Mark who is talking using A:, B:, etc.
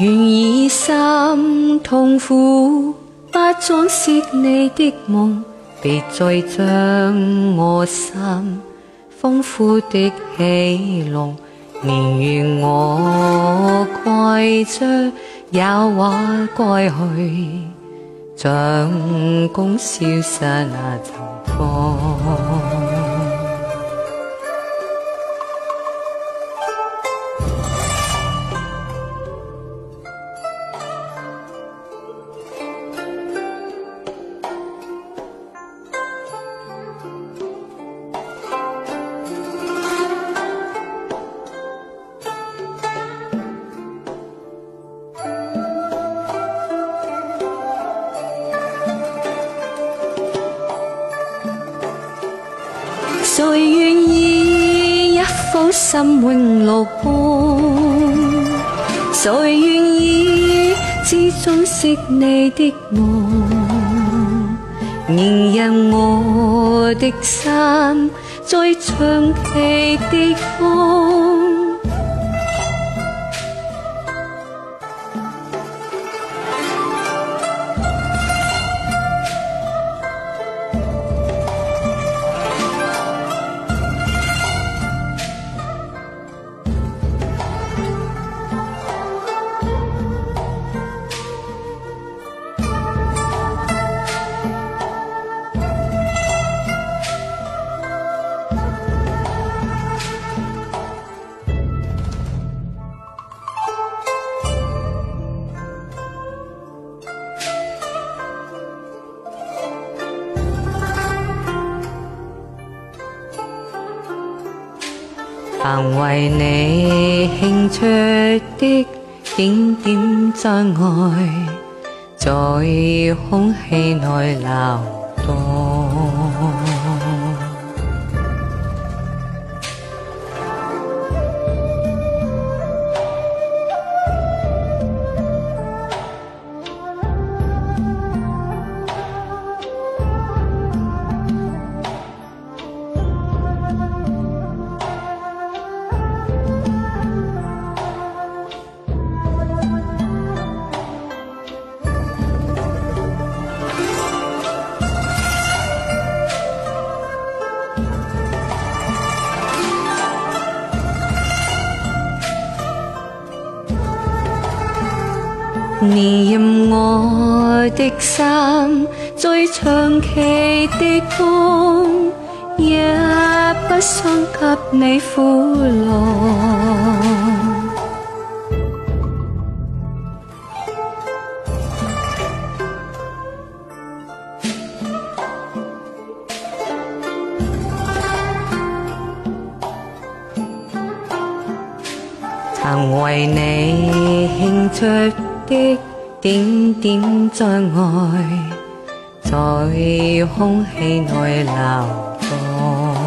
A: 愿以心痛苦，不装饰你的梦。别再将我心丰富的起落，宁愿我跪着，也或该去，像功消失那阵风。谁愿意一颗心永落空？谁愿意只珍惜你的梦？明任我的心在长期的风。曾为你轻触的点点爱，在空气内流动。你任我的心，最长期的痛，也不想给你苦乐。曾为你庆祝。一点点爱，在空气内流过。